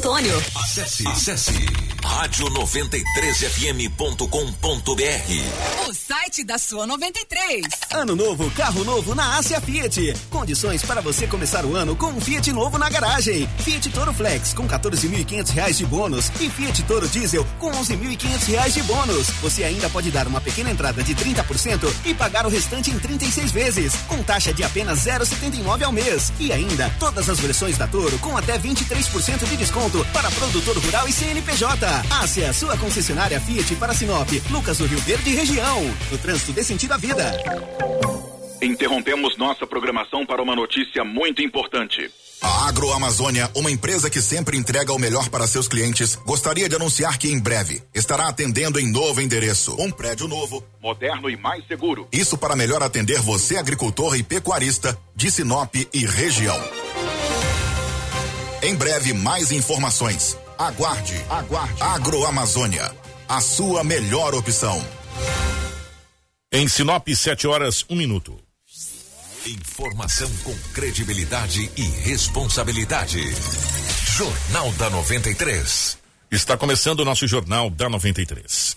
Antônio. Acesse, acesse rádio93fm.com.br. Site da sua 93. Ano novo, carro novo na Ásia Fiat. Condições para você começar o ano com um Fiat novo na garagem. Fiat Toro Flex com 14.500 reais de bônus e Fiat Toro Diesel com 11.500 reais de bônus. Você ainda pode dar uma pequena entrada de 30% e pagar o restante em 36 vezes, com taxa de apenas 0,79 ao mês. E ainda, todas as versões da Toro com até 23% de desconto para produtor rural e CNPJ. Ásia, sua concessionária Fiat para Sinop, Lucas do Rio Verde região. Trânsito dê sentido à vida. Interrompemos nossa programação para uma notícia muito importante. A Agroamazônia, uma empresa que sempre entrega o melhor para seus clientes, gostaria de anunciar que em breve estará atendendo em novo endereço. Um prédio novo, moderno e mais seguro. Isso para melhor atender você, agricultor e pecuarista de Sinop e região. Em breve, mais informações. Aguarde, aguarde. Agroamazônia, a sua melhor opção. Em Sinop, 7 horas, um minuto. Informação com credibilidade e responsabilidade. Jornal da 93. Está começando o nosso Jornal da 93.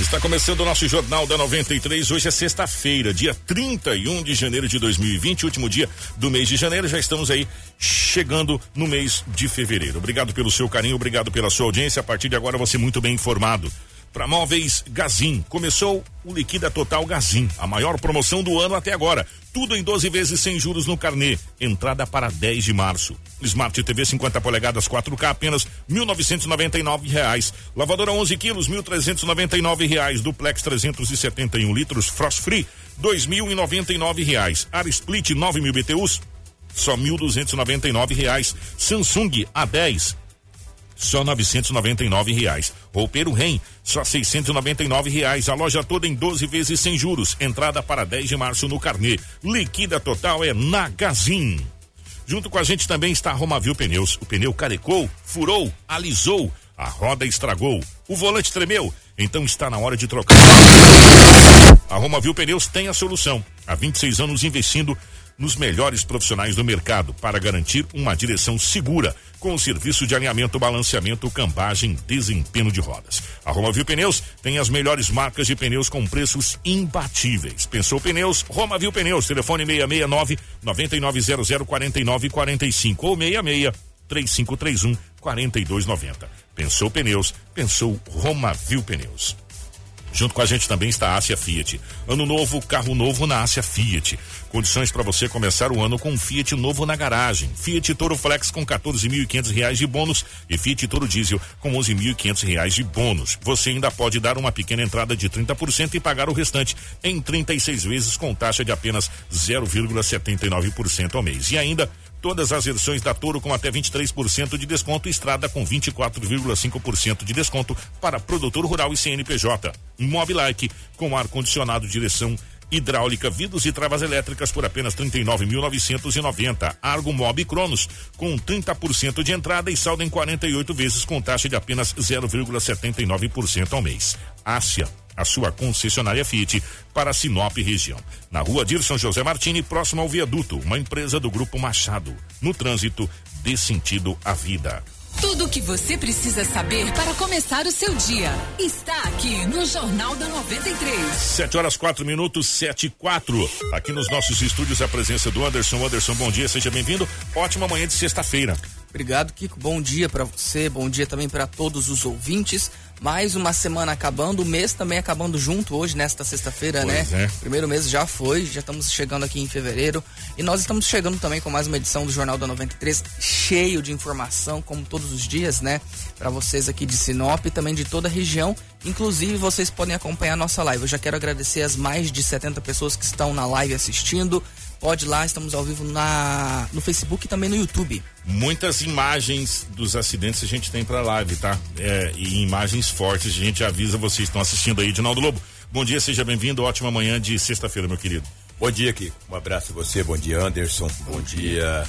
Está começando o nosso Jornal da 93. Hoje é sexta-feira, dia 31 de janeiro de 2020, último dia do mês de janeiro. Já estamos aí chegando no mês de fevereiro. Obrigado pelo seu carinho, obrigado pela sua audiência. A partir de agora você muito bem informado. Para móveis Gazin, começou o Liquida Total Gazin, a maior promoção do ano até agora. Tudo em 12 vezes sem juros no carnê. Entrada para 10 de março. Smart TV 50 polegadas 4K apenas 1.999 reais. Lavadora 11 quilos 1.399 reais. Duplex 371 litros Frost Free 2.099 reais. Ar Split 9 mil BTUs só 1.299 reais. Samsung A10 só 999 reais. Roupeiro Rem, só 699 reais. A loja toda em 12 vezes sem juros. Entrada para 10 de março no carnê. Liquida total é na Gazin. Junto com a gente também está a Romavil Pneus. O pneu carecou, furou, alisou, a roda estragou, o volante tremeu. Então está na hora de trocar. A Romavil Pneus tem a solução. Há 26 anos investindo nos melhores profissionais do mercado para garantir uma direção segura com o serviço de alinhamento, balanceamento, cambagem, desempenho de rodas. A Romavil Pneus tem as melhores marcas de pneus com preços imbatíveis. Pensou pneus? Romavil Pneus, telefone 669 9900 4945 ou 66 3531 4290. Pensou pneus? Pensou Romavil Pneus. Junto com a gente também está a Ásia Fiat. Ano novo, carro novo na Ásia Fiat. Condições para você começar o ano com um Fiat novo na garagem. Fiat Toro Flex com 14.500 reais de bônus e Fiat Toro Diesel com 11.500 reais de bônus. Você ainda pode dar uma pequena entrada de 30% e pagar o restante em 36 vezes com taxa de apenas 0,79% ao mês. E ainda Todas as versões da Toro com até 23% de desconto, Estrada com 24,5% de desconto para produtor rural e CNPJ. Mobilike com ar-condicionado, direção hidráulica, vidros e travas elétricas por apenas 39.990. Argo Mob Cronos com 30% de entrada e saldo em 48 vezes com taxa de apenas 0,79% ao mês. Ásia a sua concessionária Fiat para Sinop região. Na rua Dirson José Martini, próximo ao viaduto, uma empresa do Grupo Machado. No trânsito, dê sentido à vida. Tudo o que você precisa saber para começar o seu dia está aqui no Jornal da 93. 7 horas 4 minutos, 7 e 4. Aqui nos nossos estúdios a presença do Anderson. Anderson, bom dia, seja bem-vindo. Ótima manhã de sexta-feira. Obrigado, Kiko. Bom dia para você, bom dia também para todos os ouvintes. Mais uma semana acabando, o mês também acabando junto hoje, nesta sexta-feira, né? É. Primeiro mês já foi, já estamos chegando aqui em fevereiro. E nós estamos chegando também com mais uma edição do Jornal da 93, cheio de informação, como todos os dias, né? Para vocês aqui de Sinop e também de toda a região. Inclusive, vocês podem acompanhar a nossa live. Eu já quero agradecer as mais de 70 pessoas que estão na live assistindo pode ir lá, estamos ao vivo na, no Facebook e também no YouTube. Muitas imagens dos acidentes a gente tem pra live, tá? É, e imagens fortes, a gente avisa vocês que estão assistindo aí, Dinaldo Lobo. Bom dia, seja bem-vindo, ótima manhã de sexta-feira, meu querido. Bom dia, Kiko. Um abraço a você, bom dia, Anderson. Bom, bom dia. dia,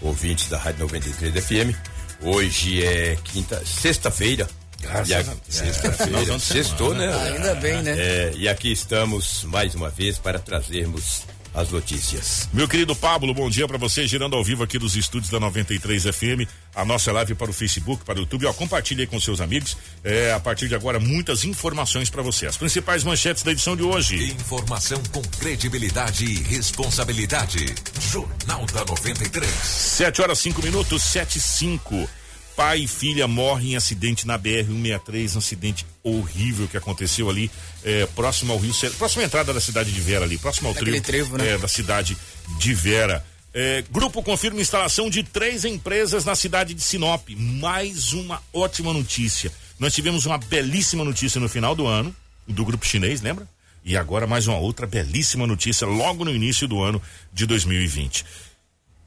ouvintes da Rádio 93 FM. Hoje é quinta, sexta-feira. Graças a Sexta-feira, sextou, né? Ainda bem, né? É, e aqui estamos mais uma vez para trazermos as notícias. Meu querido Pablo, bom dia para você, girando ao vivo aqui dos estúdios da 93 FM, a nossa live para o Facebook, para o YouTube, ó, compartilhe aí com seus amigos, é, a partir de agora muitas informações para você, as principais manchetes da edição de hoje. Informação com credibilidade e responsabilidade, Jornal da 93. 7 horas 5 minutos, sete e cinco. Pai e filha morrem em acidente na BR-163, um acidente horrível que aconteceu ali é, próximo ao Rio, próxima entrada da cidade de Vera ali, próximo ao trevo, trevo né? é, da cidade de Vera. É, grupo confirma instalação de três empresas na cidade de Sinop. Mais uma ótima notícia. Nós tivemos uma belíssima notícia no final do ano, do grupo chinês, lembra? E agora mais uma outra belíssima notícia logo no início do ano de 2020.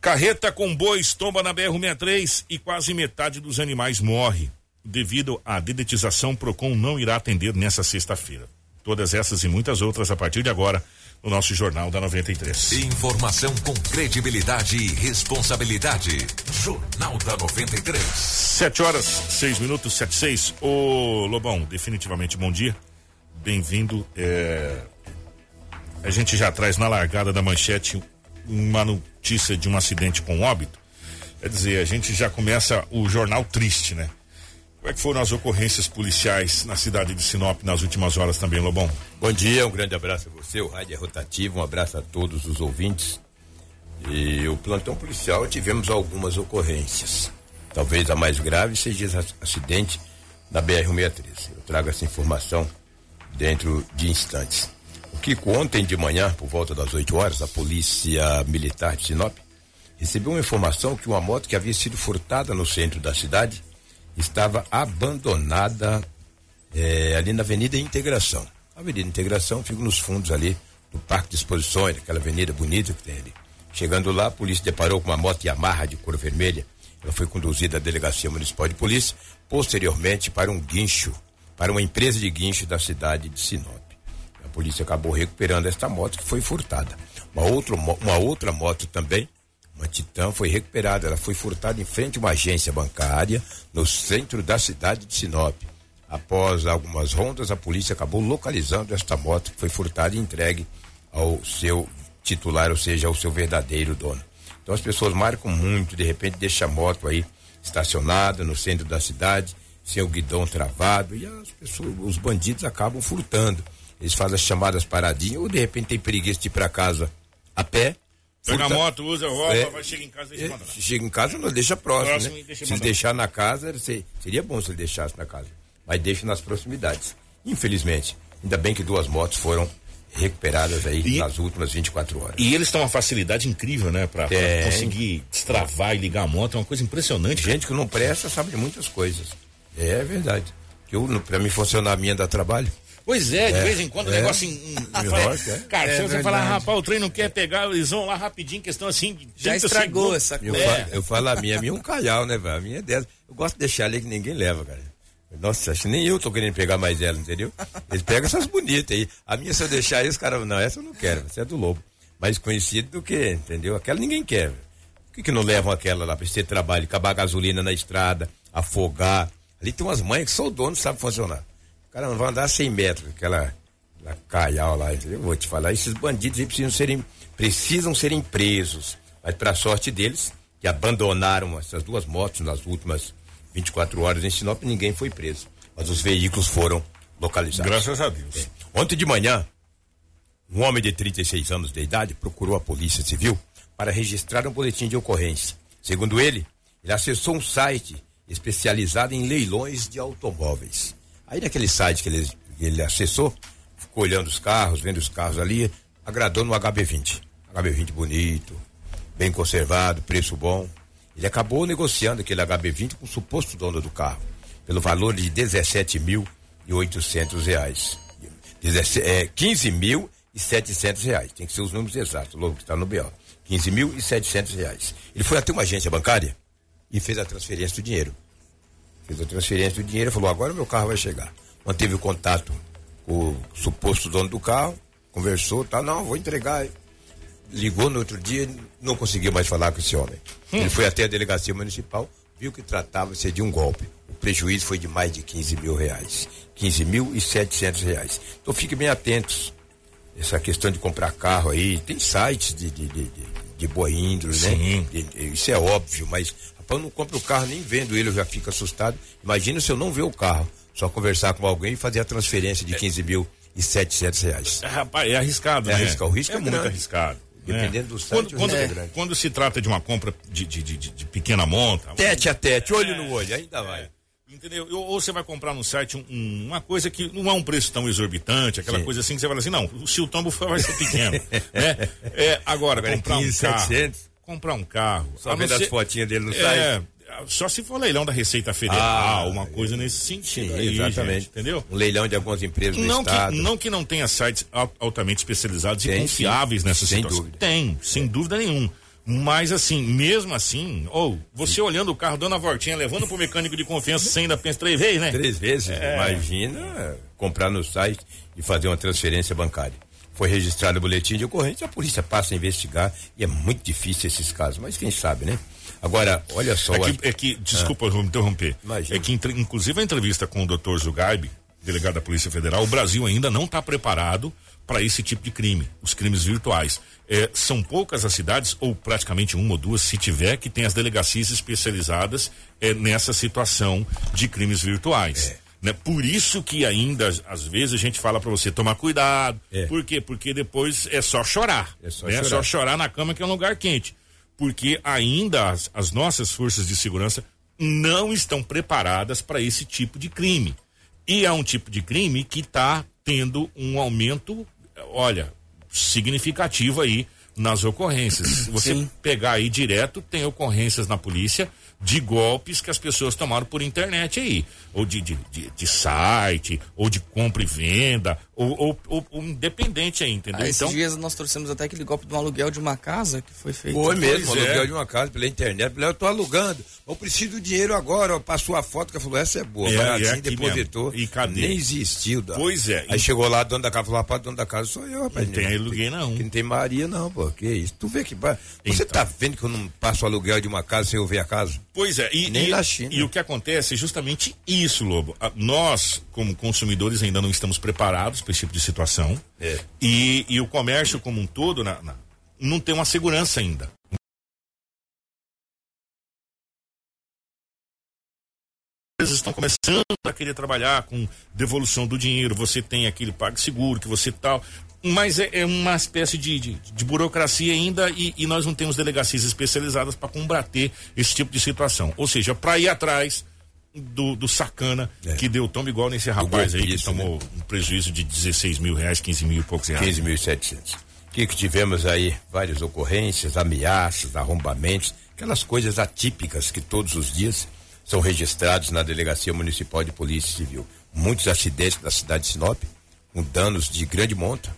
Carreta com bois tomba na BR-63 e quase metade dos animais morre. Devido à dedetização, Procon não irá atender nessa sexta-feira. Todas essas e muitas outras a partir de agora no nosso Jornal da 93. Informação com credibilidade e responsabilidade. Jornal da 93. 7 horas, 6 minutos, 7 6. Ô Lobão, definitivamente bom dia. Bem-vindo. É... A gente já traz na largada da manchete uma notícia de um acidente com óbito, quer dizer, a gente já começa o jornal triste, né? Como é que foram as ocorrências policiais na cidade de Sinop nas últimas horas também, Lobão? Bom dia, um grande abraço a você, o rádio é rotativo, um abraço a todos os ouvintes. E o plantão policial tivemos algumas ocorrências. Talvez a mais grave seja acidente na BR-163. Eu trago essa informação dentro de instantes. Que ontem de manhã, por volta das 8 horas, a polícia militar de Sinop recebeu uma informação que uma moto que havia sido furtada no centro da cidade estava abandonada eh, ali na Avenida Integração. A Avenida Integração fica nos fundos ali do Parque de Exposições, aquela avenida bonita que tem ali. Chegando lá, a polícia deparou com uma moto Yamaha de cor vermelha. Ela foi conduzida à delegacia municipal de polícia, posteriormente para um guincho, para uma empresa de guincho da cidade de Sinop polícia acabou recuperando esta moto que foi furtada. Uma outra, uma outra moto também, uma Titan, foi recuperada. Ela foi furtada em frente a uma agência bancária no centro da cidade de Sinop. Após algumas rondas, a polícia acabou localizando esta moto que foi furtada e entregue ao seu titular, ou seja, ao seu verdadeiro dono. Então as pessoas marcam muito, de repente deixa a moto aí estacionada no centro da cidade, sem o guidão travado, e as pessoas, os bandidos acabam furtando. Eles fazem as chamadas paradinhas, ou de repente tem preguiça de ir para casa a pé. Pega a moto, usa, roupa, é, vai chegar em casa e deixa é, Chega em casa, não deixa próximo, próximo né? Deixa se deixar na casa, seria bom se ele deixasse na casa. Mas deixa nas proximidades. Infelizmente, ainda bem que duas motos foram recuperadas aí e, nas últimas 24 horas. E eles têm uma facilidade incrível, né? Pra, é, pra conseguir destravar e ligar a moto, é uma coisa impressionante. Gente que não presta sabe de muitas coisas. É verdade. Que eu, pra mim funcionar a minha dá trabalho. Pois é, de é, vez em quando o negócio. Em, é. Cara, é, se você falar, rapaz, o trem não quer pegar, eles vão lá rapidinho, questão assim. Já estragou essa coisa. Eu, falo, eu falo a minha, a minha é um calhau, né, velho? A minha é dessa. Eu gosto de deixar ali que ninguém leva, cara. Nossa, acho que nem eu tô querendo pegar mais ela, entendeu? Eles pegam essas bonitas aí. A minha, se eu deixar aí, os caras, não, essa eu não quero, essa é do lobo. Mais conhecido do que, entendeu? Aquela ninguém quer. Por que, que não levam aquela lá pra ter trabalho, acabar a gasolina na estrada, afogar? Ali tem umas mães que só o dono sabe funcionar. Cara não vai andar 100 metros, aquela na Caial lá, entendeu? Vou te falar, esses bandidos precisam serem, precisam serem presos. Mas para sorte deles, que abandonaram essas duas motos nas últimas 24 horas em Sinop, ninguém foi preso. Mas os veículos foram localizados. Graças a Deus. É. Ontem de manhã, um homem de 36 anos de idade procurou a Polícia Civil para registrar um boletim de ocorrência. Segundo ele, ele acessou um site especializado em leilões de automóveis. Aí naquele site que ele, ele acessou, ficou olhando os carros, vendo os carros ali, agradou no HB20. HB20 bonito, bem conservado, preço bom. Ele acabou negociando aquele HB20 com o suposto dono do carro, pelo valor de 17 mil e 800 reais. 15 é, mil e 700 reais. Tem que ser os números exatos, logo que está no BO. 15 mil e 700 reais. Ele foi até uma agência bancária e fez a transferência do dinheiro. Fez a transferência do dinheiro falou: agora meu carro vai chegar. Manteve o contato com o suposto dono do carro, conversou, tá, não, vou entregar. Ligou no outro dia, não conseguiu mais falar com esse homem. Hum. Ele foi até a delegacia municipal, viu que tratava-se de um golpe. O prejuízo foi de mais de 15 mil reais. 15 mil e 700 reais. Então fiquem bem atentos. Essa questão de comprar carro aí, tem sites de, de, de, de, de boa índole, né? Isso é óbvio, mas rapaz, eu não compro o carro nem vendo ele, eu já fico assustado. Imagina se eu não ver o carro, só conversar com alguém e fazer a transferência de 15 mil e 700 reais. É, rapaz, é arriscado, é né? Arriscado. O risco é, é muito arriscado. Dependendo do site, quando, quando, é quando, se trata de uma compra de, de, de, de pequena monta. Tete a tete, olho no olho, ainda vai. Entendeu? Ou você vai comprar no site um, um, uma coisa que não é um preço tão exorbitante, aquela Sim. coisa assim que você fala assim, não, se o tombo vai ser pequeno. né? é, agora, agora comprar 15, um carro. 700. Comprar um carro. Só vendo ser, as fotinhas dele no é, site. Só se for leilão da Receita Federal, ah, uma coisa nesse sentido. Sim, aí, exatamente. Gente, entendeu? Um leilão de algumas empresas do não Estado. Que, não que não tenha sites altamente especializados tem, e confiáveis sim, nessa sem situação. Dúvida. Tem, sem é. dúvida nenhuma. Mas assim, mesmo assim, ou você Sim. olhando o carro, dando a voltinha, levando pro mecânico de confiança, você ainda pensa três vezes, né? Três vezes. É. Imagina comprar no site e fazer uma transferência bancária. Foi registrado o boletim de ocorrência, a polícia passa a investigar e é muito difícil esses casos, mas quem sabe, né? Agora, olha só. É que, é que desculpa, ah. vou me interromper. Imagina. É que, inclusive, a entrevista com o doutor Zugaib, delegado da Polícia Federal, o Brasil ainda não está preparado para esse tipo de crime, os crimes virtuais. É, são poucas as cidades, ou praticamente uma ou duas, se tiver, que tem as delegacias especializadas é, nessa situação de crimes virtuais. É. Né? Por isso que ainda, às vezes, a gente fala para você tomar cuidado. É. Por quê? Porque depois é só chorar. É só, né? chorar. É só chorar na cama que é um lugar quente. Porque ainda as, as nossas forças de segurança não estão preparadas para esse tipo de crime. E é um tipo de crime que está tendo um aumento, olha, significativo aí nas ocorrências. Se você Sim. pegar aí direto, tem ocorrências na polícia de golpes que as pessoas tomaram por internet aí, ou de, de, de, de site, ou de compra e venda, ou, ou, ou, ou independente aí, entendeu? Ah, esses então, dias nós trouxemos até aquele golpe de um aluguel de uma casa que foi feito. Foi mesmo, pois aluguel é. de uma casa pela internet. Eu tô alugando, eu preciso do dinheiro agora. Passou a foto que falou, essa é boa. É, mas assim, é depositou. E cadê? Nem existiu. Da... Pois é. Aí e... chegou lá, dono da casa falou, rapaz, dono da casa sou eu, rapaz. Não tem aluguel não. Que não tem Maria não, pô. Que isso? Tu vê que. Você então. tá vendo que eu não passo o aluguel de uma casa sem eu ver a casa? Pois é. E, Nem e, na China. E o que acontece é justamente isso, Lobo. Nós, como consumidores, ainda não estamos preparados para esse tipo de situação é. E, e o comércio como um todo na, na, não tem uma segurança ainda. estão começando a querer trabalhar com devolução do dinheiro, você tem aquele PagSeguro que você tal, mas é, é uma espécie de, de, de burocracia ainda e, e, nós não temos delegacias especializadas para combater esse tipo de situação. Ou seja, para ir atrás do, do sacana é. que deu tombo igual nesse rapaz aí que tomou né? um prejuízo de 16 mil reais, 15 mil e poucos reais. 15 mil e 700. Que, que tivemos aí várias ocorrências, ameaças, arrombamentos, aquelas coisas atípicas que todos os dias são registrados na Delegacia Municipal de Polícia Civil. Muitos acidentes na cidade de Sinop, com danos de grande monta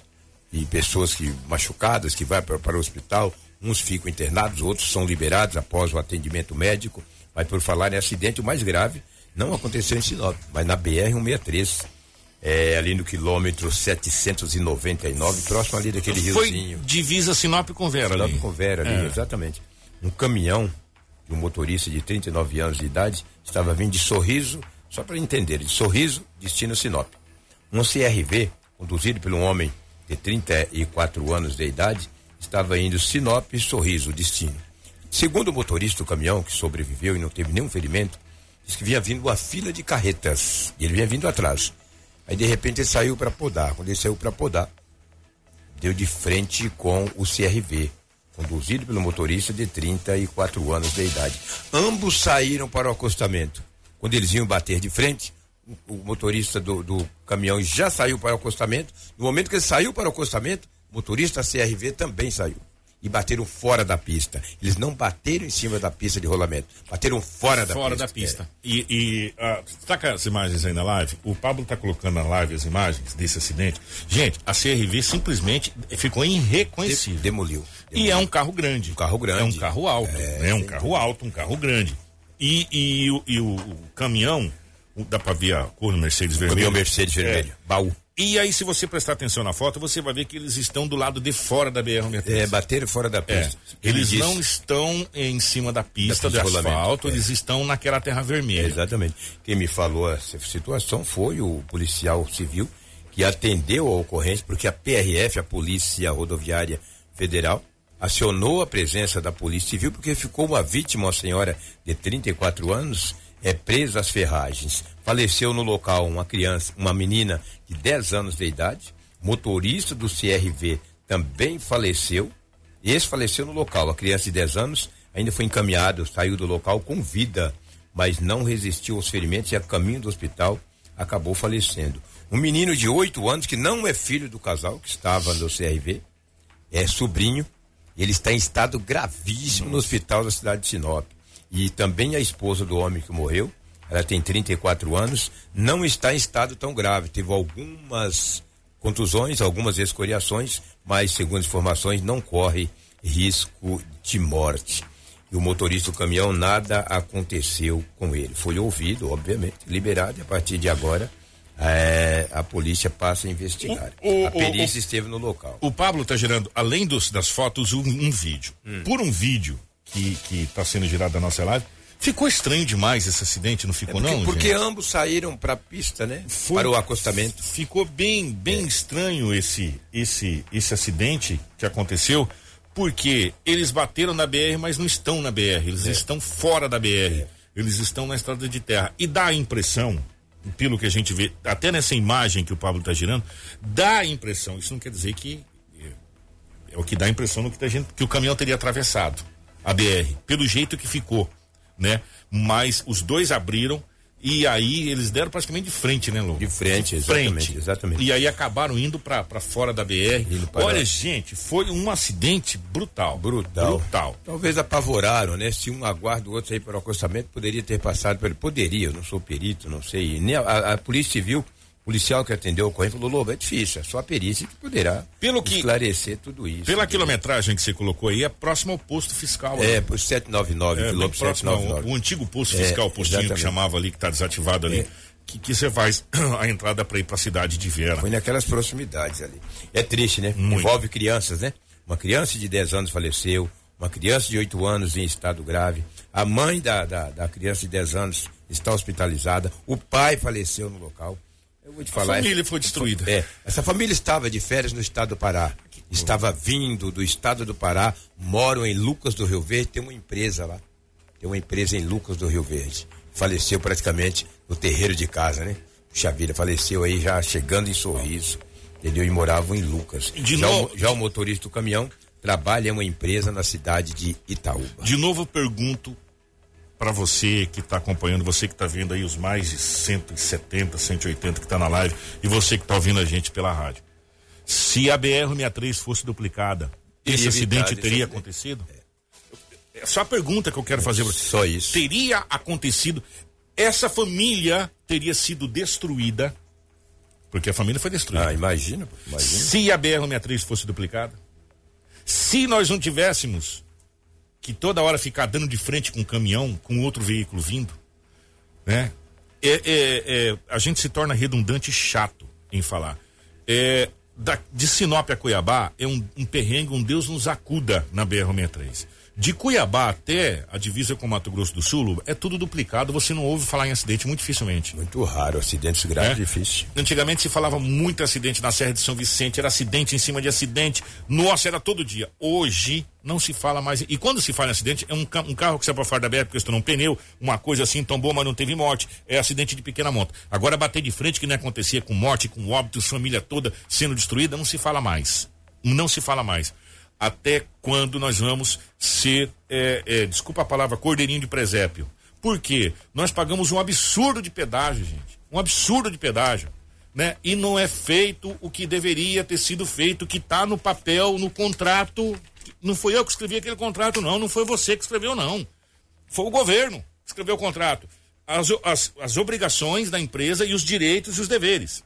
e pessoas que machucadas que vão para, para o hospital, uns ficam internados, outros são liberados após o atendimento médico mas por falar em acidente, o mais grave não aconteceu em Sinop, mas na BR-163. É, ali no quilômetro 799, próximo ali daquele Foi riozinho. divisa Sinop com Vera Sinop ali. com Vera ali, é. exatamente. Um caminhão de um motorista de 39 anos de idade estava vindo de Sorriso, só para entender, de Sorriso, destino Sinop. Um CRV, conduzido por um homem de 34 anos de idade, estava indo Sinop Sorriso, destino. Segundo o motorista do caminhão, que sobreviveu e não teve nenhum ferimento, disse que vinha vindo uma fila de carretas. E ele vinha vindo atrás. Aí de repente ele saiu para podar. Quando ele saiu para podar, deu de frente com o CRV, conduzido pelo motorista de 34 anos de idade. Ambos saíram para o acostamento. Quando eles iam bater de frente, o, motorista do, do, caminhão já saiu para o acostamento. No momento que ele saiu para o acostamento, o motorista CRV também saiu e bateram fora da pista. Eles não bateram em cima da pista de rolamento, bateram fora da fora pista. da pista. É. E, e uh, tá as imagens aí na live? O Pablo tá colocando na live as imagens desse acidente. Gente, a CRV simplesmente ficou irreconhecível. demoliu, demoliu. E é um carro grande. Um carro grande. É um carro alto. É, né? um carro dúvida. alto, um carro grande. E, e, e, e o, o, caminhão, dá pra ver a cor do Mercedes vermelho. Caminhão Mercedes vermelho, é. baú. E aí, se você prestar atenção na foto, você vai ver que eles estão do lado de fora da BR-163. É, bateram fora da pista. É, eles não estão em cima da pista, da pista de asfalto, é. eles estão naquela terra vermelha. É, exatamente. Quem me falou essa situação foi o policial civil que atendeu a ocorrência, porque a PRF, a Polícia Rodoviária Federal, acionou a presença da Polícia Civil porque ficou uma vítima, uma senhora de 34 anos, é presa às ferragens. Faleceu no local uma criança, uma menina de 10 anos de idade. Motorista do CRV também faleceu. Esse faleceu no local. A criança de 10 anos ainda foi encaminhado, saiu do local com vida, mas não resistiu aos ferimentos e a caminho do hospital acabou falecendo. Um menino de 8 anos, que não é filho do casal que estava no CRV, é sobrinho, ele está em estado gravíssimo no hospital da cidade de Sinop. E também a esposa do homem que morreu, ela tem 34 anos, não está em estado tão grave. Teve algumas contusões, algumas escoriações, mas, segundo informações, não corre risco de morte. E o motorista do caminhão, nada aconteceu com ele. Foi ouvido, obviamente, liberado, e a partir de agora. É, a polícia passa a investigar. O, o, a perícia o, esteve no local. O Pablo está gerando, além dos, das fotos, um, um vídeo. Hum. Por um vídeo que está sendo girado da nossa live, Ficou estranho demais esse acidente, não ficou é porque, não? Porque gente? ambos saíram para a pista, né? Foi, para o acostamento. Ficou bem, bem é. estranho esse, esse, esse acidente que aconteceu, porque eles bateram na BR, mas não estão na BR, eles é. estão fora da BR, é. eles estão na estrada de terra. E dá a impressão, pelo que a gente vê, até nessa imagem que o Pablo está girando, dá a impressão, isso não quer dizer que é, é o que dá a impressão no que, tá, que o caminhão teria atravessado a BR, pelo jeito que ficou né? Mas os dois abriram e aí eles deram praticamente de frente, né, Lô? De frente, exatamente, frente. exatamente. E aí acabaram indo para fora da BR. Olha, gente, foi um acidente brutal. Brutal. Brutal. Talvez apavoraram, né? Se um aguarda o outro aí para o acostamento, poderia ter passado pelo. Poderia, eu não sou perito, não sei. Nem a, a, a Polícia Civil policial que atendeu o ocorrência falou, Lobo, é difícil, é só a perícia que poderá Pelo que, esclarecer tudo isso. Pela quilometragem que você colocou aí, é próximo ao posto fiscal. É, por 799, é, quilômetro 799. Ao, o antigo posto fiscal, é, postinho exatamente. que chamava ali, que está desativado ali. É. Que, que você faz a entrada para ir para a cidade de Vera. Foi naquelas proximidades ali. É triste, né? Muito. Envolve crianças, né? Uma criança de 10 anos faleceu, uma criança de 8 anos em estado grave, a mãe da, da, da criança de 10 anos está hospitalizada, o pai faleceu no local. Eu vou te falar. A família foi destruída. É, essa família estava de férias no estado do Pará. Estava vindo do estado do Pará, moram em Lucas do Rio Verde, tem uma empresa lá. Tem uma empresa em Lucas do Rio Verde. Faleceu praticamente no terreiro de casa, né? Puxa vida, faleceu aí já chegando em sorriso. Entendeu? E moravam em Lucas. De já, novo, o, já o motorista do caminhão trabalha em uma empresa na cidade de Itaúba. De novo eu pergunto para você que está acompanhando, você que está vendo aí os mais de 170, 180 que está na live e você que está ouvindo a gente pela rádio. Se a BR-63 fosse duplicada, esse acidente teria acontecido? É. é só a pergunta que eu quero fazer. Só isso. Teria acontecido? Essa família teria sido destruída? Porque a família foi destruída. Ah, imagina, imagina. Se a BR-63 fosse duplicada? Se nós não tivéssemos que toda hora ficar dando de frente com um caminhão, com outro veículo vindo, né? É, é, é, a gente se torna redundante e chato em falar. É, da, de Sinop a Cuiabá é um, um perrengue, um Deus nos acuda na BR-63. De Cuiabá até a divisa com Mato Grosso do Sul, é tudo duplicado, você não ouve falar em acidente muito dificilmente. Muito raro, acidentes graves, é? difícil. Antigamente se falava muito acidente na Serra de São Vicente, era acidente em cima de acidente, nossa, era todo dia. Hoje não se fala mais. E quando se fala em acidente, é um, um carro que sai para fora da BR porque estourou um pneu, uma coisa assim, tombou, mas não teve morte. É acidente de pequena monta. Agora bater de frente que não acontecia com morte, com óbitos, família toda sendo destruída, não se fala mais. Não se fala mais até quando nós vamos ser, é, é, desculpa a palavra, cordeirinho de presépio. Por quê? Nós pagamos um absurdo de pedágio, gente. Um absurdo de pedágio. Né? E não é feito o que deveria ter sido feito, que está no papel, no contrato Não foi eu que escrevi aquele contrato, não. Não foi você que escreveu, não. Foi o governo que escreveu o contrato. As, as, as obrigações da empresa e os direitos e os deveres.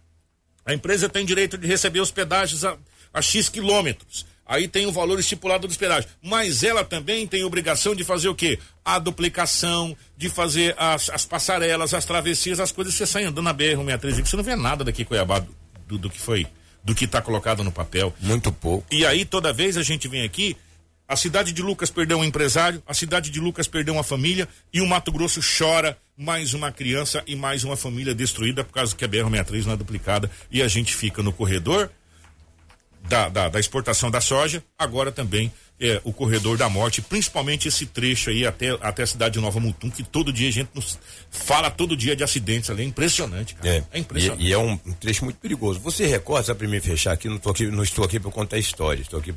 A empresa tem direito de receber os pedágios a, a X quilômetros. Aí tem o valor estipulado dos pedágios. Mas ela também tem obrigação de fazer o quê? A duplicação, de fazer as, as passarelas, as travessias, as coisas. Você sai andando na BR-163 e você não vê nada daqui Cuiabá do, do, do que foi, do que está colocado no papel. Muito pouco. E aí toda vez a gente vem aqui, a cidade de Lucas perdeu um empresário, a cidade de Lucas perdeu uma família e o Mato Grosso chora mais uma criança e mais uma família destruída por causa que a BR-63 não é duplicada e a gente fica no corredor da, da, da exportação da soja, agora também é, o corredor da morte, principalmente esse trecho aí até, até a cidade de Nova Mutum, que todo dia a gente nos fala todo dia de acidentes ali. É impressionante, cara. É, é impressionante. E, e, é um, trecho muito perigoso. Você recorda, para me fechar aqui, não, estou aqui, não estou aqui para contar história, estou aqui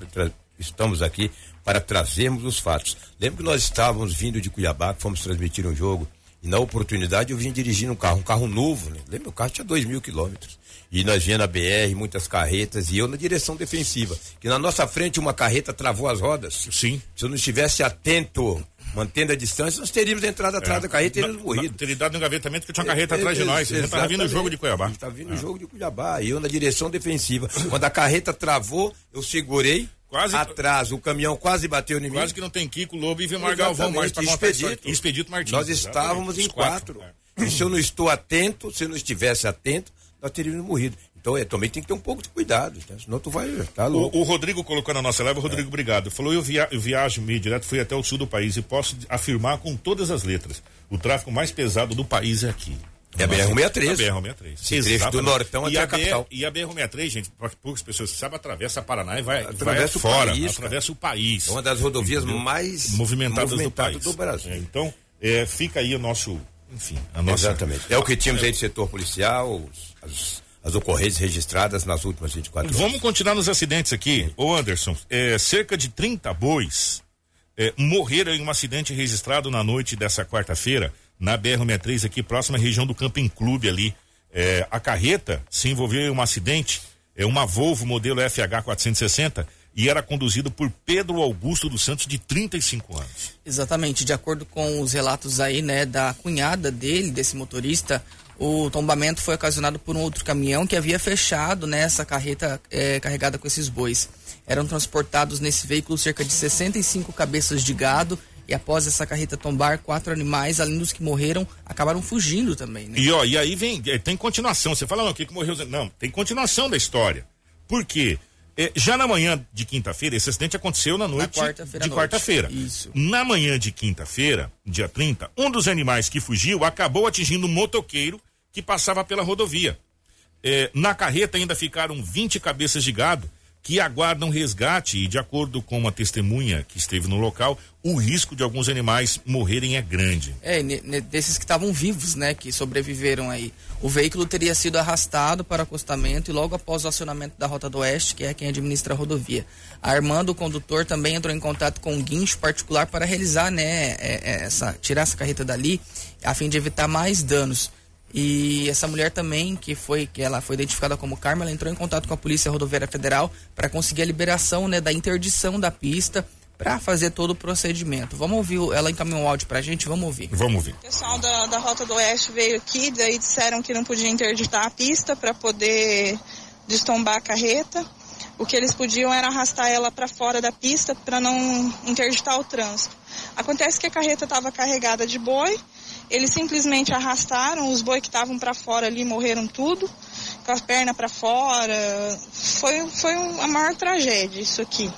estamos aqui para trazermos os fatos. Lembro que nós estávamos vindo de Cuiabá, fomos transmitir um jogo, e na oportunidade eu vim dirigindo um carro, um carro novo, né? Lembra? O carro tinha dois mil quilômetros. E nós vinha na BR, muitas carretas, e eu na direção defensiva. Que na nossa frente uma carreta travou as rodas. Sim. Se eu não estivesse atento, mantendo a distância, nós teríamos entrado atrás é. da carreta e teríamos morrido. Teria dado no engavetamento que tinha uma carreta é, atrás de nós. Você estava vindo o jogo de Cuiabá. Estava vindo o é. jogo de Cuiabá. E eu na direção defensiva. Quando a carreta travou, eu segurei. Quase atrás, o caminhão quase bateu em mim. Quase que não tem Kiko, Lobo e Vimar Galvão mais para Expedito. Expedito Martins. Nós estávamos em quatro. quatro. É. E se eu não estou atento, se eu não estivesse atento, nós teríamos morrido. Então, é, também tem que ter um pouco de cuidado, tá? senão tu vai. Tá louco. O, o Rodrigo colocou na nossa live, o Rodrigo, é. obrigado. Falou: eu, via, eu viajo meio direto, fui até o sul do país e posso afirmar com todas as letras: o tráfego mais pesado do país é aqui. É a BR-163. A BR-163. Trecho do Nortão até a, a capital. E a BR-163, gente, para poucas pessoas sabem, atravessa a Paraná e vai, atravessa vai fora, país, atravessa o país. É uma das rodovias mais movimentadas, movimentadas do, do, Brasil. É, então, é, fica aí o nosso, enfim, a nossa... Exatamente. É o que tínhamos aí de setor policial, as, as ocorrências registradas nas últimas 24 horas. Vamos continuar nos acidentes aqui. Ô Anderson, é, cerca de 30 bois é, morreram em um acidente registrado na noite dessa quarta-feira na BR-63 aqui próxima à região do Camping Clube ali. É, a carreta se envolveu em um acidente, é uma Volvo modelo FH 460 e era conduzido por Pedro Augusto dos Santos de 35 anos. Exatamente, de acordo com os relatos aí, né, da cunhada dele, desse motorista, o tombamento foi ocasionado por um outro caminhão que havia fechado nessa carreta é, carregada com esses bois. Eram transportados nesse veículo cerca de 65 cabeças de gado e após essa carreta tombar, quatro animais, além dos que morreram, acabaram fugindo também. Né? E, ó, e aí vem, é, tem continuação. Você fala, não, o que, que morreu? Não, tem continuação da história. Por quê? É, já na manhã de quinta-feira, esse acidente aconteceu na noite na quarta de quarta-feira. Na manhã de quinta-feira, dia 30, um dos animais que fugiu acabou atingindo um motoqueiro que passava pela rodovia. É, na carreta ainda ficaram 20 cabeças de gado que aguardam resgate e, de acordo com uma testemunha que esteve no local, o risco de alguns animais morrerem é grande. É, desses que estavam vivos, né, que sobreviveram aí. O veículo teria sido arrastado para acostamento e logo após o acionamento da Rota do Oeste, que é quem administra a rodovia. A irmã do condutor também entrou em contato com um guincho particular para realizar, né, é, é, essa, tirar essa carreta dali, a fim de evitar mais danos. E essa mulher também, que foi que ela foi identificada como Carmen, ela entrou em contato com a Polícia Rodoviária Federal para conseguir a liberação né, da interdição da pista para fazer todo o procedimento. Vamos ouvir, ela encaminhou um áudio para a gente, vamos ouvir. Vamos ouvir. O pessoal da, da Rota do Oeste veio aqui, daí disseram que não podia interditar a pista para poder destombar a carreta. O que eles podiam era arrastar ela para fora da pista para não interditar o trânsito. Acontece que a carreta estava carregada de boi, eles simplesmente arrastaram, os boi que estavam para fora ali morreram tudo, com as pernas para fora. Foi, foi a maior tragédia isso aqui.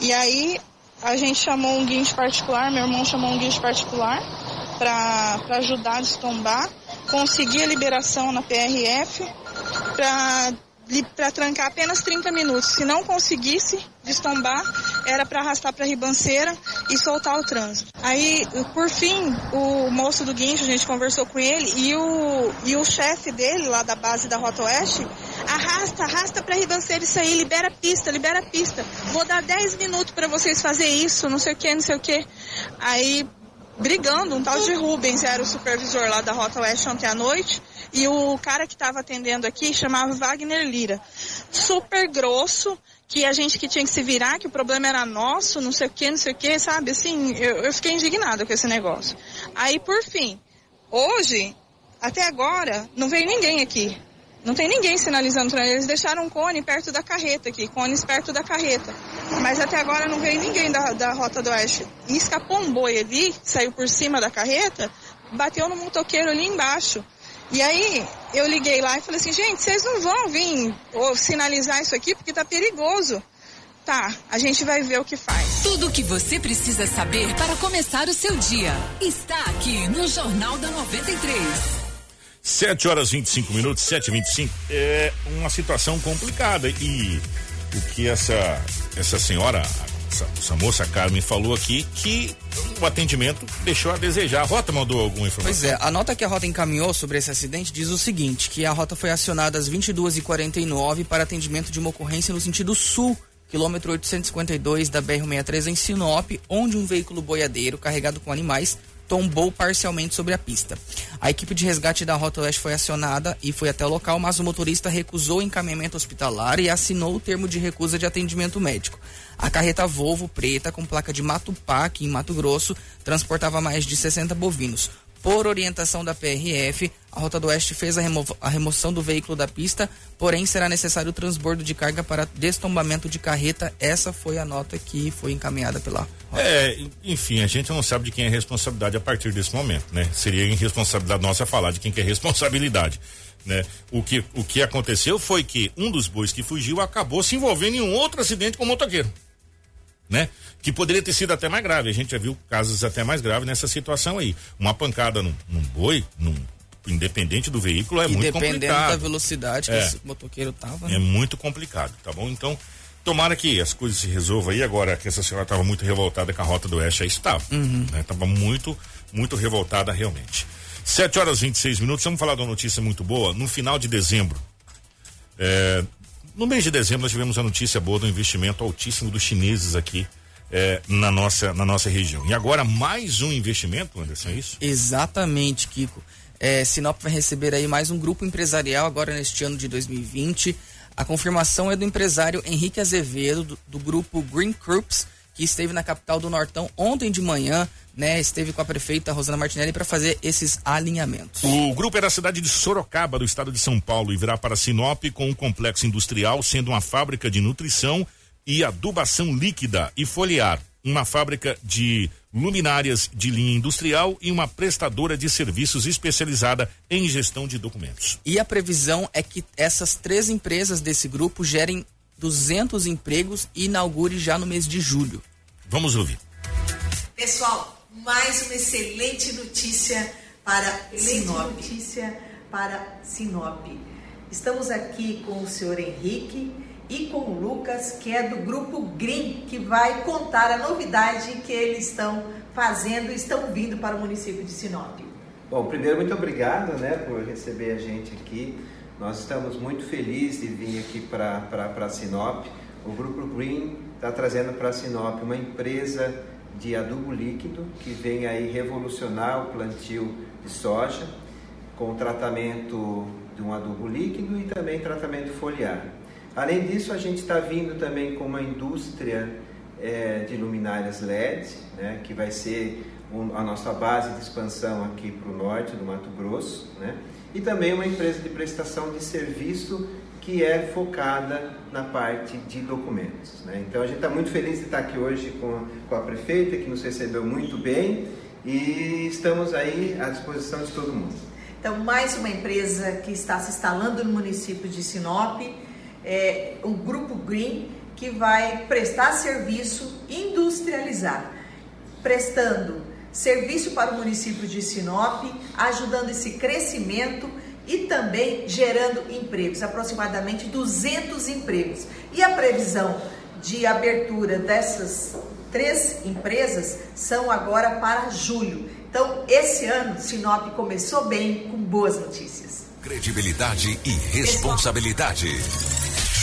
E aí a gente chamou um guincho particular, meu irmão chamou um guincho particular para ajudar a destombar, conseguir a liberação na PRF para para trancar apenas 30 minutos. Se não conseguisse destombar, era para arrastar para a ribanceira e soltar o trânsito. Aí, por fim, o moço do guincho, a gente conversou com ele e o, e o chefe dele, lá da base da Rota Oeste, arrasta, arrasta para a ribanceira isso aí, libera a pista, libera a pista. Vou dar 10 minutos para vocês fazer isso, não sei o que, não sei o que. Aí, brigando, um tal de Rubens era o supervisor lá da Rota Oeste ontem à noite E o cara que estava atendendo aqui chamava Wagner Lira. Super grosso, que a gente que tinha que se virar, que o problema era nosso, não sei o que, não sei o que, sabe? Assim, eu, eu fiquei indignada com esse negócio. Aí, por fim, hoje, até agora, não veio ninguém aqui. Não tem ninguém sinalizando eles. Deixaram um cone perto da carreta aqui, cones perto da carreta. Mas até agora não veio ninguém da, da Rota do Oeste. E escapou um boi ali, saiu por cima da carreta, bateu no motoqueiro ali embaixo. E aí eu liguei lá e falei assim, gente, vocês não vão vir ou sinalizar isso aqui porque tá perigoso. Tá, a gente vai ver o que faz. Tudo o que você precisa saber para começar o seu dia está aqui no Jornal da 93. 7 horas 25 minutos, 7 e 25 é uma situação complicada. E o que essa, essa senhora, essa, essa moça Carmen falou aqui, que o atendimento deixou a desejar. A Rota mandou alguma informação? Pois é, a nota que a Rota encaminhou sobre esse acidente diz o seguinte: que a Rota foi acionada às 22h49 para atendimento de uma ocorrência no sentido sul quilômetro 852 da BR-63 em Sinop, onde um veículo boiadeiro carregado com animais tombou parcialmente sobre a pista. A equipe de resgate da Rota Oeste foi acionada e foi até o local, mas o motorista recusou o encaminhamento hospitalar e assinou o termo de recusa de atendimento médico. A carreta Volvo preta com placa de Matupá, aqui em Mato Grosso, transportava mais de 60 bovinos. Por orientação da PRF, a Rota do Oeste fez a, remo a, remoção do veículo da pista, porém será necessário o transbordo de carga para destombamento de carreta. Essa foi a nota que foi encaminhada pela Rota. É, enfim, a gente não sabe de quem é a responsabilidade a partir desse momento, né? Seria irresponsabilidade nossa falar de quem que é responsabilidade. Né? O, que, o que aconteceu foi que um dos bois que fugiu acabou se envolvendo em um outro acidente com o motoqueiro né? Que poderia ter sido até mais grave. A gente já viu casos até mais graves nessa situação aí. Uma pancada num, num boi, num, independente do veículo, é e muito complicado. Dependendo da velocidade que é, esse motoqueiro tava. Né? É muito complicado, tá bom? Então, tomara que as coisas se resolvam aí. Agora que essa senhora estava muito revoltada com a rota do Oeste, aí estava. Uhum. Né? Tava muito, muito revoltada realmente. 7 horas e 26 minutos. Vamos falar de uma notícia muito boa. No final de dezembro, é, no mês de dezembro nós tivemos a notícia boa do investimento altíssimo dos chineses aqui é, na, nossa, na nossa região. E agora mais um investimento, Anderson, é isso? Exatamente, Kiko. É, Sinop vai receber aí mais um grupo empresarial agora neste ano de 2020. A confirmação é do empresário Henrique Azevedo, do, do grupo Green Groups, que esteve na capital do Nortão ontem de manhã né, esteve com a prefeita Rosana Martinelli para fazer esses alinhamentos. O grupo é da cidade de Sorocaba, do estado de São Paulo, e virá para Sinop com um complexo industrial, sendo uma fábrica de nutrição e adubação líquida e foliar, uma fábrica de luminárias de linha industrial e uma prestadora de serviços especializada em gestão de documentos. E a previsão é que essas três empresas desse grupo gerem 200 empregos e inaugure já no mês de julho. Vamos ouvir. Pessoal, mais uma excelente notícia para Sinop. notícia para Sinop. Estamos aqui com o senhor Henrique e com o Lucas, que é do grupo Green, que vai contar a novidade que eles estão fazendo e estão vindo para o município de Sinop. Bom, primeiro muito obrigado, né, por receber a gente aqui. Nós estamos muito felizes de vir aqui para Sinop. O grupo Green está trazendo para Sinop uma empresa de adubo líquido que vem aí revolucionar o plantio de soja com tratamento de um adubo líquido e também tratamento foliar. Além disso, a gente está vindo também com uma indústria é, de luminárias LED, né, que vai ser um, a nossa base de expansão aqui para o norte do Mato Grosso, né, e também uma empresa de prestação de serviço que é focada na parte de documentos. Né? Então a gente está muito feliz de estar aqui hoje com, com a prefeita, que nos recebeu muito bem e estamos aí à disposição de todo mundo. Então, mais uma empresa que está se instalando no município de Sinop, é Grupo Green, que vai prestar serviço industrializar, prestando serviço para o município de Sinop, ajudando esse crescimento e também gerando empregos, aproximadamente 200 empregos. E a previsão de abertura dessas três empresas são agora para julho. Então, esse ano, Sinop começou bem, com boas notícias. Credibilidade e responsabilidade.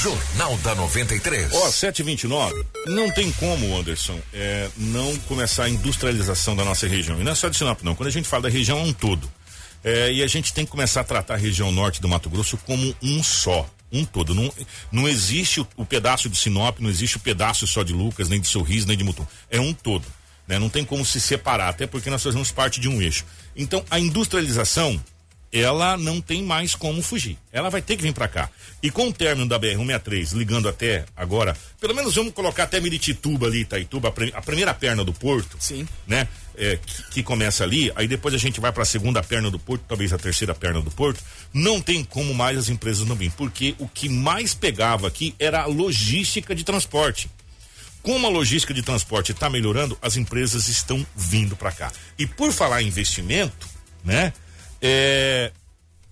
Jornal da 93. Ó, oh, 729. Não tem como, Anderson, é, não começar a industrialização da nossa região. E não é só de Sinop, não. Quando a gente fala da região é um todo É, e a gente tem que começar a tratar a região norte do Mato Grosso como um só, um todo. Não, não existe o, o pedaço de Sinop, não existe o pedaço só de Lucas, nem de Sorriso, nem de Mutum. É um todo. Né? Não tem como se separar, até porque nós fazemos parte de um eixo. Então, a industrialização, ela não tem mais como fugir. Ela vai ter que vir para cá. E com o término da BR-163, ligando até agora, pelo menos vamos colocar até Miritituba ali, Itaituba, a, a primeira perna do porto. Sim. Né? É, que, que, começa ali, aí depois a gente vai para a segunda perna do porto, talvez a terceira perna do porto. Não tem como mais as empresas não virem, porque o que mais pegava aqui era a logística de transporte. Como a logística de transporte está melhorando, as empresas estão vindo para cá. E por falar em investimento, né? É,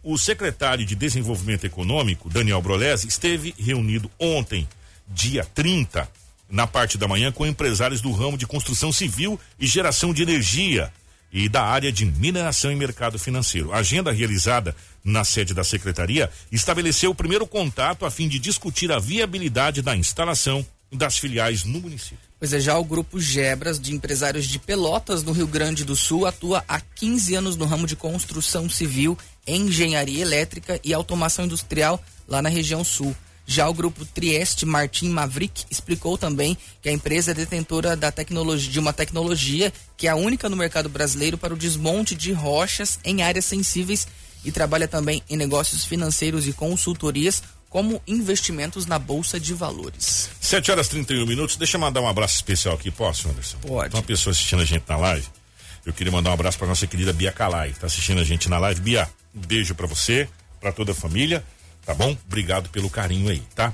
o secretário de Desenvolvimento Econômico, Daniel Brolese, esteve reunido ontem, dia 30, na parte da manhã, com empresários do ramo de construção civil e geração de energia e da área de mineração e mercado financeiro. A agenda realizada na sede da secretaria estabeleceu o primeiro contato a fim de discutir a viabilidade da instalação das filiais no município. Pois é, já o grupo Gebras, de empresários de Pelotas, no Rio Grande do Sul, atua há 15 anos no ramo de construção civil, engenharia elétrica e automação industrial lá na região sul. Já o grupo Trieste Martin Maverick explicou também que a empresa é detentora da tecnologia, de uma tecnologia que é a única no mercado brasileiro para o desmonte de rochas em áreas sensíveis e trabalha também em negócios financeiros e consultorias como investimentos na Bolsa de Valores. 7 horas 31 minutos. Deixa eu mandar um abraço especial aqui, posso, Anderson? Pode. Tem uma pessoa assistindo a gente na live. Eu queria mandar um abraço para nossa querida Bia Calai, tá assistindo a gente na live. Bia, um beijo para você, para toda a família, tá bom? Obrigado pelo carinho aí, tá?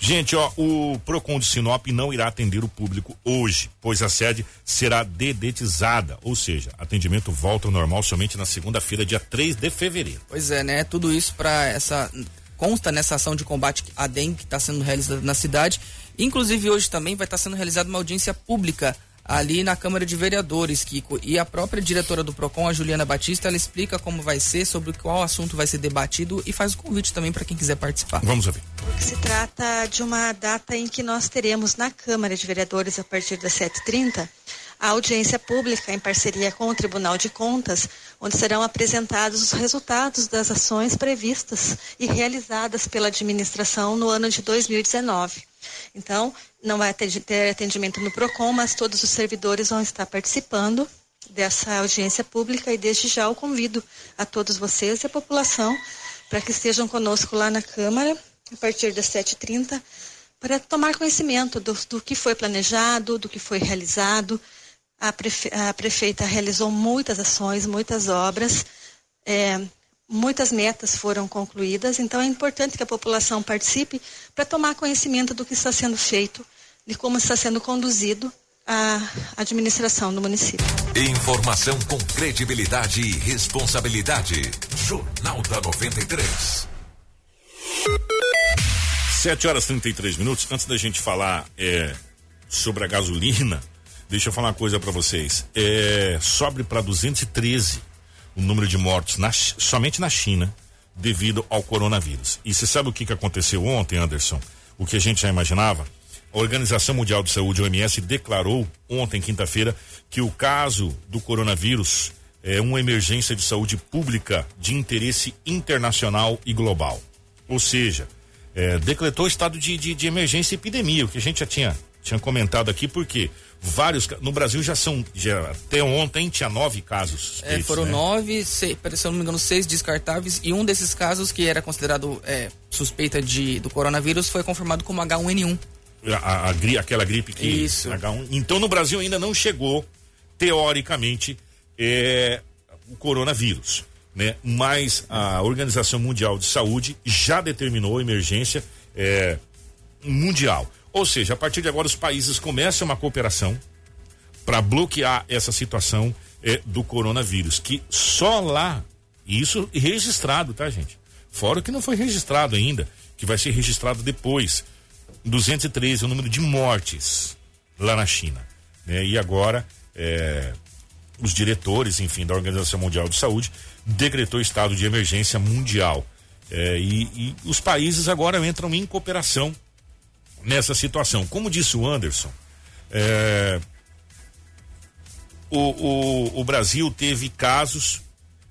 Gente, ó, o Procon de Sinop não irá atender o público hoje, pois a sede será dedetizada, ou seja, atendimento volta ao normal somente na segunda-feira, dia 3 de fevereiro. Pois é, né? Tudo isso para essa consta nessa ação de combate à dengue que está sendo realizada na cidade. Inclusive hoje também vai estar tá sendo realizada uma audiência pública ali na Câmara de Vereadores, Kiko. E a própria diretora do PROCON, a Juliana Batista, ela explica como vai ser, sobre qual assunto vai ser debatido e faz o convite também para quem quiser participar. Vamos ouvir. Se trata de uma data em que nós teremos na Câmara de Vereadores, a partir das 7h30, a audiência pública em parceria com o Tribunal de Contas, onde serão apresentados os resultados das ações previstas e realizadas pela administração no ano de 2019. Então, não vai ter atendimento no PROCON, mas todos os servidores vão estar participando dessa audiência pública e desde já o convido a todos vocês e a população para que estejam conosco lá na Câmara a partir das 7h30 para tomar conhecimento do, do que foi planejado, do que foi realizado, a, prefe a prefeita realizou muitas ações, muitas obras, é, muitas metas foram concluídas, então é importante que a população participe para tomar conhecimento do que está sendo feito, de como está sendo conduzido a administração do município. Informação com credibilidade e responsabilidade. Jornal da 93. 7 horas e 33 minutos. Antes da gente falar é, sobre a gasolina, Deixa eu falar uma coisa para vocês. É, sobe para 213 o número de mortos na, somente na China devido ao coronavírus. E você sabe o que, que aconteceu ontem, Anderson? O que a gente já imaginava? A Organização Mundial de Saúde, OMS, declarou ontem, quinta-feira, que o caso do coronavírus é uma emergência de saúde pública de interesse internacional e global. Ou seja, é, decretou estado de, de, de emergência e epidemia, o que a gente já tinha, tinha comentado aqui, porque vários. No Brasil já são. Já, até ontem tinha nove casos. É, foram né? nove, seis, se eu não me engano, seis descartáveis. E um desses casos, que era considerado é, suspeita de, do coronavírus, foi confirmado como H1N1. A, a, a, aquela gripe que. Isso. H1, então no Brasil ainda não chegou, teoricamente, é, o coronavírus. Né? Mas a Organização Mundial de Saúde já determinou emergência é, mundial. Ou seja, a partir de agora os países começam uma cooperação para bloquear essa situação é, do coronavírus, que só lá, isso registrado, tá, gente? Fora que não foi registrado ainda, que vai ser registrado depois. 213 é o número de mortes lá na China. Né? E agora, é, os diretores, enfim, da Organização Mundial de Saúde decretou estado de emergência mundial. É, e, e, os países agora entram em cooperação nessa situação. Como disse o Anderson, é, o, o, o, Brasil teve casos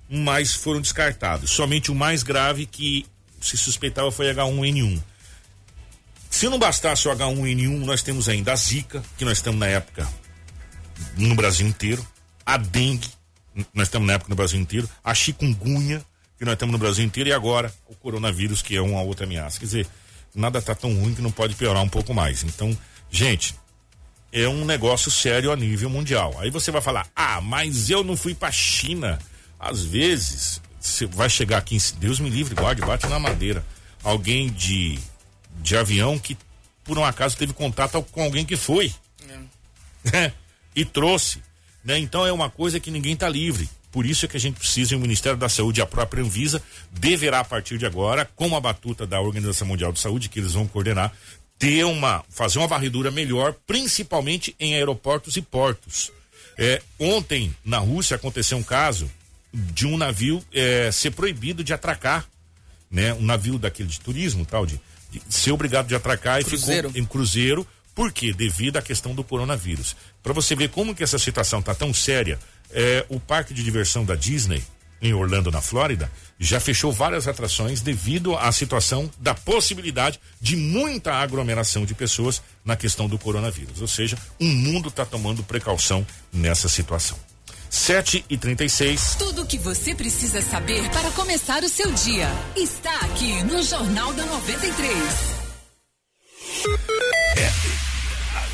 mas foram descartados. Somente o mais grave que se suspeitava foi H1N1. Se não bastasse o H1N1, nós temos ainda a Zika, que nós estamos na época no Brasil inteiro, a dengue, nós estamos na época no Brasil inteiro, a chikungunya, que nós estamos no Brasil inteiro, e agora o coronavírus, que é uma outra ameaça. Quer dizer, nada está tão ruim que não pode piorar um pouco mais. Então, gente, é um negócio sério a nível mundial. Aí você vai falar, ah, mas eu não fui para China. Às vezes, você vai chegar aqui, Deus me livre, guarde, bate na madeira. Alguém de, de avião que, por um acaso, teve contato com alguém que foi. É. e trouxe. Né? Então é uma coisa que ninguém está livre. Por isso é que a gente precisa, e o Ministério da Saúde e a própria Anvisa deverá, a partir de agora, com a batuta da Organização Mundial de Saúde, que eles vão coordenar, ter uma, fazer uma varredura melhor, principalmente em aeroportos e portos. É, ontem, na Rússia, aconteceu um caso de um navio é, ser proibido de atracar, né? Um navio daquele de turismo, tal, de, de ser obrigado de atracar cruzeiro. e ficou em cruzeiro, por quê? Devido à questão do coronavírus. Para você ver como que essa situação tá tão séria, é, o parque de diversão da Disney, em Orlando, na Flórida, já fechou várias atrações devido à situação da possibilidade de muita aglomeração de pessoas na questão do coronavírus. Ou seja, o mundo está tomando precaução nessa situação. 7 e 36 Tudo o que você precisa saber para começar o seu dia está aqui no Jornal da 93.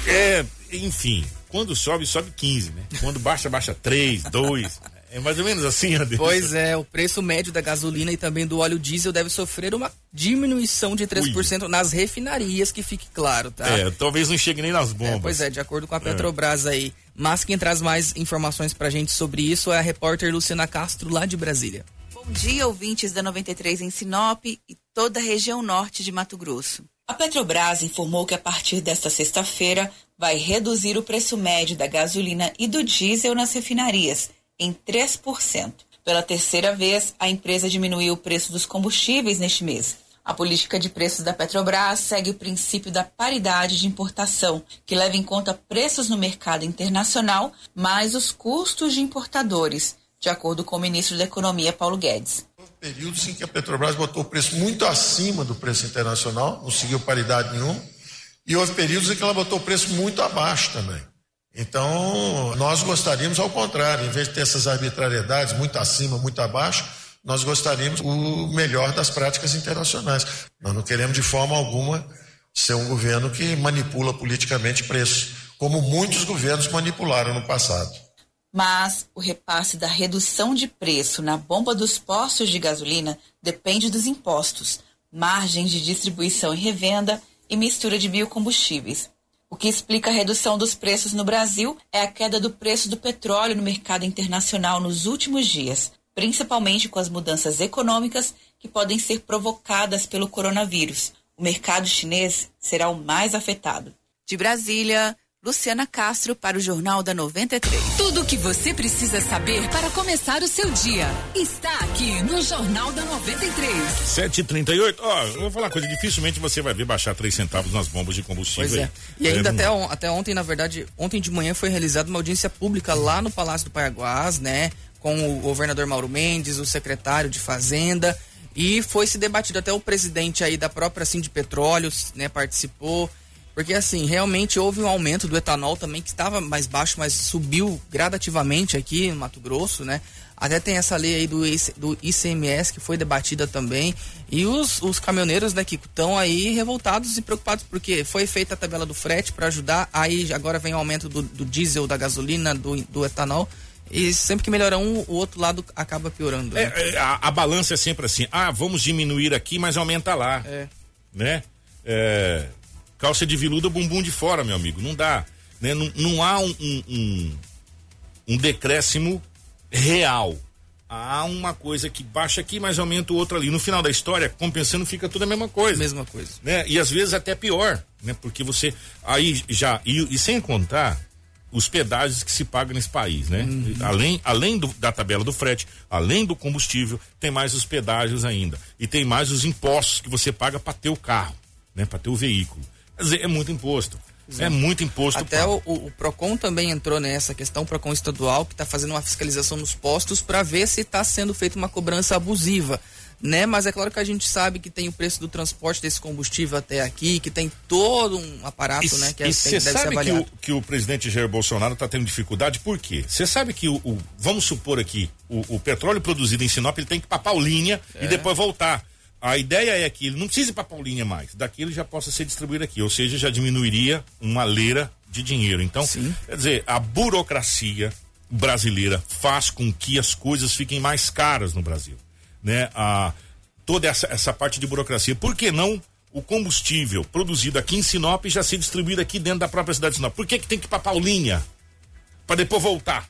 É, é enfim, quando sobe, sobe 15, né? Quando baixa, baixa 3, 2. É mais ou menos assim, Anderson. Pois é, o preço médio da gasolina e também do óleo diesel deve sofrer uma diminuição de 3% Ui. nas refinarias, que fique claro, tá? É, talvez não chegue nem nas bombas. É, pois é, de acordo com a Petrobras é. aí. Mas quem traz mais informações pra gente sobre isso é a repórter Luciana Castro, lá de Brasília. Bom dia, ouvintes da 93 em Sinop e toda a região norte de Mato Grosso. A Petrobras informou que a partir desta sexta-feira vai reduzir o preço médio da gasolina e do diesel nas refinarias em 3%. Pela terceira vez, a empresa diminuiu o preço dos combustíveis neste mês. A política de preços da Petrobras segue o princípio da paridade de importação, que leva em conta preços no mercado internacional mais os custos de importadores, de acordo com o ministro da Economia, Paulo Guedes. Houve períodos em que a Petrobras botou o preço muito acima do preço internacional, não seguiu paridade nenhuma, e houve períodos em que ela botou o preço muito abaixo também. Então, nós gostaríamos, ao contrário, em vez de ter essas arbitrariedades muito acima, muito abaixo, nós gostaríamos o melhor das práticas internacionais. Nós não queremos de forma alguma ser um governo que manipula politicamente preços, como muitos governos manipularam no passado. Mas o repasse da redução de preço na bomba dos postos de gasolina depende dos impostos, margens de distribuição e revenda e mistura de biocombustíveis. O que explica a redução dos preços no Brasil é a queda do preço do petróleo no mercado internacional nos últimos dias, principalmente com as mudanças econômicas que podem ser provocadas pelo coronavírus. O mercado chinês será o mais afetado. De Brasília, Luciana Castro para o Jornal da 93. Tudo o que você precisa saber para começar o seu dia está aqui no Jornal da 93. 7h38. Ó, eu vou falar uma coisa: dificilmente você vai ver baixar 3 centavos nas bombas de combustível. Pois é. E ainda é, até, on, até ontem, na verdade, ontem de manhã foi realizada uma audiência pública lá no Palácio do Paiaguás, né? Com o governador Mauro Mendes, o secretário de Fazenda. E foi se debatido até o presidente aí da própria Sim de Petróleos, né? Participou. Porque assim, realmente houve um aumento do etanol também, que estava mais baixo, mas subiu gradativamente aqui no Mato Grosso, né? Até tem essa lei aí do, do ICMS que foi debatida também. E os, os caminhoneiros, né, que estão aí revoltados e preocupados, porque foi feita a tabela do frete para ajudar, aí agora vem o aumento do, do diesel, da gasolina, do, do etanol. E sempre que melhora um, o outro lado acaba piorando. Né? É, é, a, a, balança é sempre assim: ah, vamos diminuir aqui, mas aumenta lá. É. Né? É, calça de viludo, bumbum de fora, meu amigo. Não dá. Né? Não, não há um, um, um, um decréscimo real. Há uma coisa que baixa aqui, mas aumenta o outro ali. No final da história, compensando, fica tudo a mesma coisa. Mesma coisa. Né? E às vezes até pior, né? Porque você. Aí já. E, e sem contar os pedágios que se pagam nesse país, né? Uhum. Além, além do, da tabela do frete, além do combustível, tem mais os pedágios ainda. E tem mais os impostos que você paga para ter o carro, né? Para ter o veículo. Quer dizer, é muito imposto. É, muito imposto. Até o, o, Procon também entrou nessa questão, o Procon estadual, que está fazendo uma fiscalização nos postos para ver se está sendo feita uma cobrança abusiva. Né? Mas é claro que a gente sabe que tem o preço do transporte desse combustível até aqui, que tem todo um aparato, e, né? Que, é, e você sabe que o, que o, presidente Jair Bolsonaro está tendo dificuldade, por quê? Você sabe que o, o, vamos supor aqui, o, petróleo produzido em Sinop ele tem que para Paulinha é. e depois voltar. A ideia é que ele não precise ir para Paulinha mais, daqui ele já possa ser distribuído aqui, ou seja, já diminuiria uma leira de dinheiro. Então, Sim. quer dizer, a burocracia brasileira faz com que as coisas fiquem mais caras no Brasil, né? A toda essa, essa parte de burocracia. Por que não o combustível produzido aqui em Sinop já ser distribuído aqui dentro da própria cidade de Sinop? Por que que tem que ir para Paulinha? Para depois voltar?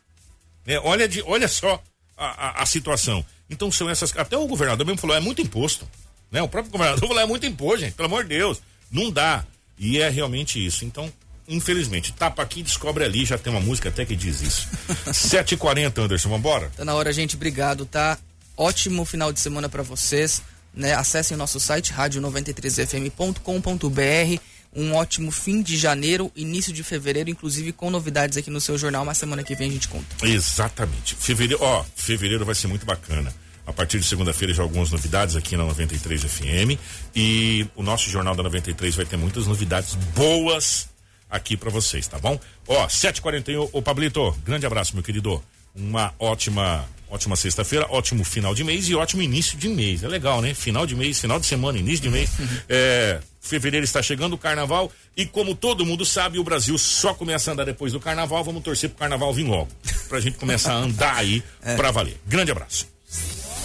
É, olha de, olha só a, a, a situação. Então são essas. Até o governador mesmo falou, é muito imposto. Né? O próprio governador falou, é muito imposto, gente. Pelo amor de Deus. Não dá. E é realmente isso. Então, infelizmente, tapa aqui, descobre ali. Já tem uma música até que diz isso. 7h40, Anderson, vambora? Tá na hora, gente. Obrigado, tá? Ótimo final de semana para vocês. Né? Acessem o nosso site, rádio93fm.com.br. Um ótimo fim de janeiro, início de fevereiro, inclusive com novidades aqui no seu jornal, mas semana que vem a gente conta. Exatamente. Fevereiro, ó, fevereiro vai ser muito bacana. A partir de segunda-feira já algumas novidades aqui na 93 FM e o nosso jornal da 93 vai ter muitas novidades boas aqui para vocês, tá bom? Ó, 7h41, ô Pablito, grande abraço, meu querido. Uma ótima Ótima sexta-feira, ótimo final de mês e ótimo início de mês. É legal, né? Final de mês, final de semana, início de mês. é, fevereiro está chegando o carnaval e como todo mundo sabe, o Brasil só começa a andar depois do carnaval. Vamos torcer pro carnaval vir logo. Pra gente começar a andar aí é. pra valer. Grande abraço.